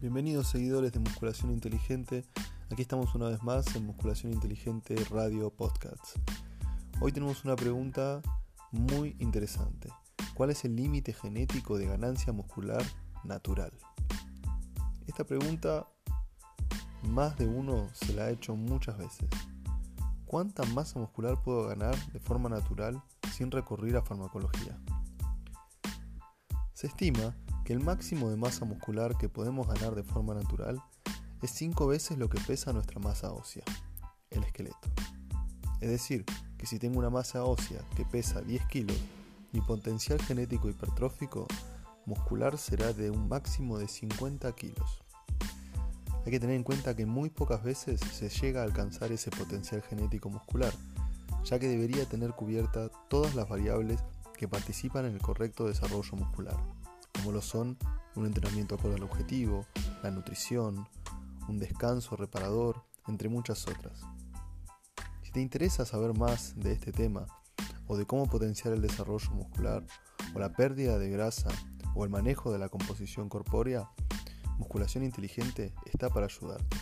Bienvenidos seguidores de Musculación Inteligente. Aquí estamos una vez más en Musculación Inteligente Radio Podcasts. Hoy tenemos una pregunta muy interesante. ¿Cuál es el límite genético de ganancia muscular natural? Esta pregunta más de uno se la ha hecho muchas veces. ¿Cuánta masa muscular puedo ganar de forma natural sin recurrir a farmacología? Se estima que el máximo de masa muscular que podemos ganar de forma natural es 5 veces lo que pesa nuestra masa ósea, el esqueleto. Es decir, que si tengo una masa ósea que pesa 10 kilos, mi potencial genético hipertrófico muscular será de un máximo de 50 kilos. Hay que tener en cuenta que muy pocas veces se llega a alcanzar ese potencial genético muscular, ya que debería tener cubierta todas las variables que participan en el correcto desarrollo muscular como lo son un entrenamiento acorde al objetivo, la nutrición, un descanso reparador, entre muchas otras. Si te interesa saber más de este tema, o de cómo potenciar el desarrollo muscular, o la pérdida de grasa, o el manejo de la composición corpórea, Musculación Inteligente está para ayudarte.